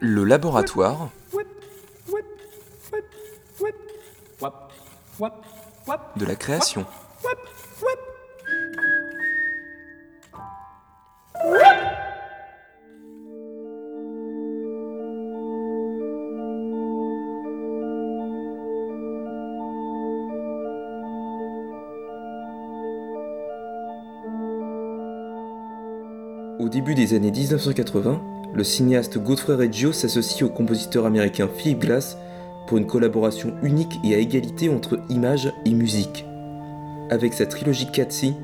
Le laboratoire de la création. Au début des années 1980, le cinéaste Godfrey Reggio s'associe au compositeur américain Philip Glass pour une collaboration unique et à égalité entre images et musique. Avec sa trilogie Cathy,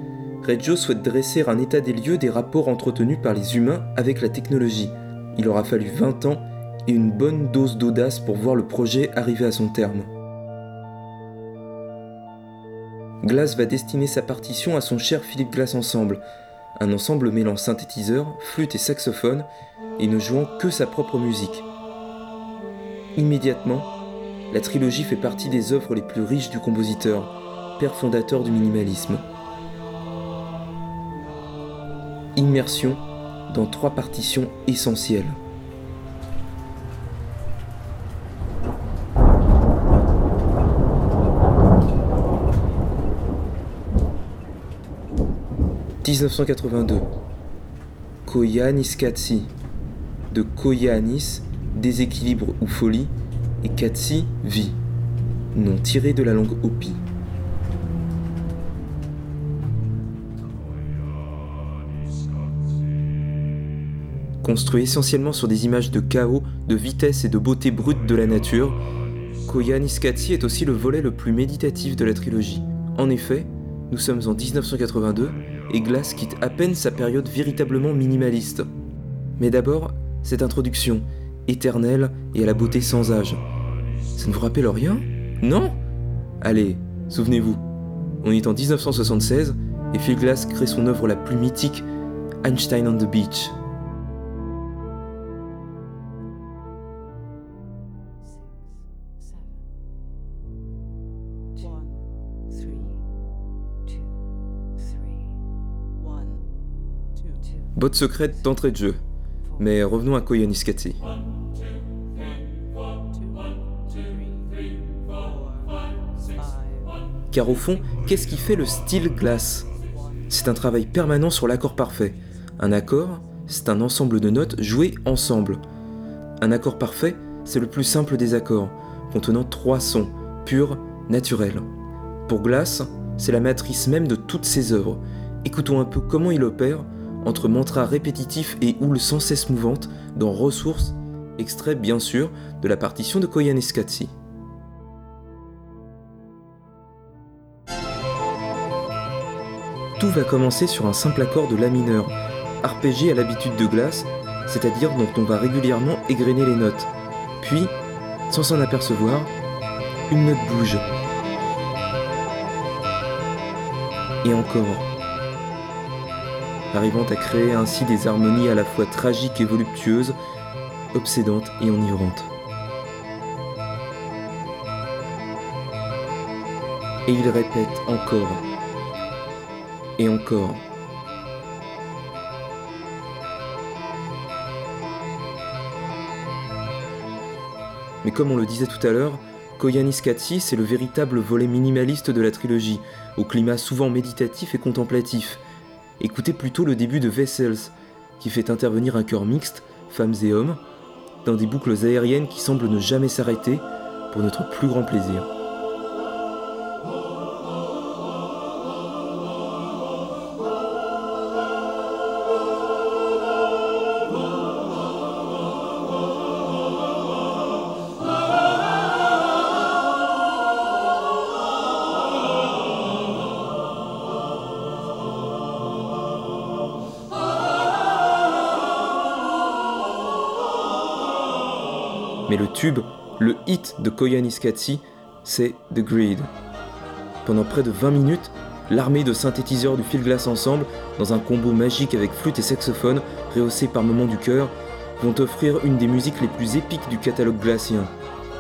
Reggio souhaite dresser un état des lieux des rapports entretenus par les humains avec la technologie. Il aura fallu 20 ans et une bonne dose d'audace pour voir le projet arriver à son terme. Glass va destiner sa partition à son cher Philip Glass Ensemble, un ensemble mêlant synthétiseurs, flûte et saxophone, et ne jouant que sa propre musique. Immédiatement, la trilogie fait partie des œuvres les plus riches du compositeur, père fondateur du minimalisme. Immersion dans trois partitions essentielles. « 1982. Koyanis Katsi. De Koyanis, déséquilibre ou folie, et Katsi, vie. Nom tiré de la langue Hopi. Construit essentiellement sur des images de chaos, de vitesse et de beauté brute de la nature, Koyaanisqatsi est aussi le volet le plus méditatif de la trilogie. En effet, nous sommes en 1982 et Glass quitte à peine sa période véritablement minimaliste. Mais d'abord, cette introduction, éternelle et à la beauté sans âge. Ça ne vous rappelle rien? Non? Allez, souvenez-vous, on est en 1976 et Phil Glass crée son œuvre la plus mythique, Einstein on the Beach. Botte secrète d'entrée de jeu. Mais revenons à Koyaanisqatsi. Car au fond, qu'est-ce qui fait le style glace? C'est un travail permanent sur l'accord parfait. Un accord, c'est un ensemble de notes jouées ensemble. Un accord parfait, c'est le plus simple des accords, contenant trois sons, purs, naturels. Pour Glass, c'est la matrice même de toutes ses œuvres. Écoutons un peu comment il opère entre mantras répétitifs et houles sans cesse mouvantes dans Ressources, extrait bien sûr de la partition de Koyaanisqatsi. Tout va commencer sur un simple accord de La mineur, arpégé à l'habitude de glace, c'est-à-dire dont on va régulièrement égrener les notes. Puis, sans s'en apercevoir, une note bouge. Et encore arrivant à créer ainsi des harmonies à la fois tragiques et voluptueuses, obsédantes et enivrantes. Et il répète encore et encore. Mais comme on le disait tout à l'heure, Koyaanisqatsi, c'est le véritable volet minimaliste de la trilogie, au climat souvent méditatif et contemplatif, écoutez plutôt le début de Vessels, qui fait intervenir un chœur mixte, femmes et hommes, dans des boucles aériennes qui semblent ne jamais s'arrêter, pour notre plus grand plaisir. Mais le tube, le hit de Koyaanisqatsi, c'est The Greed. Pendant près de 20 minutes, l'armée de synthétiseurs du fil glace ensemble, dans un combo magique avec flûte et saxophone, rehaussé par moments du cœur, vont offrir une des musiques les plus épiques du catalogue glacien.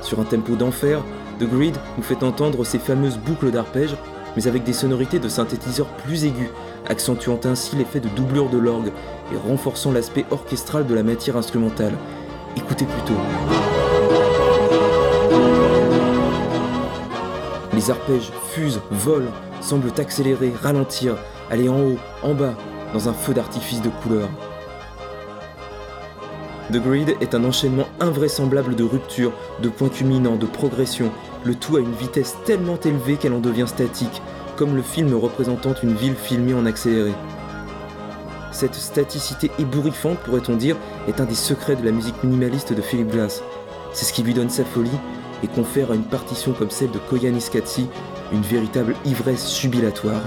Sur un tempo d'enfer, The Greed nous fait entendre ces fameuses boucles d'arpèges, mais avec des sonorités de synthétiseurs plus aigus, accentuant ainsi l'effet de doublure de l'orgue et renforçant l'aspect orchestral de la matière instrumentale. Écoutez plutôt. Les arpèges fusent, volent, semblent accélérer, ralentir, aller en haut, en bas, dans un feu d'artifice de couleurs. The Grid est un enchaînement invraisemblable de ruptures, de points culminants, de progression, le tout à une vitesse tellement élevée qu'elle en devient statique, comme le film représentant une ville filmée en accéléré. Cette staticité ébouriffante, pourrait-on dire, est un des secrets de la musique minimaliste de Philip Glass. C'est ce qui lui donne sa folie et confère à une partition comme celle de Koyan Iskatsi une véritable ivresse jubilatoire.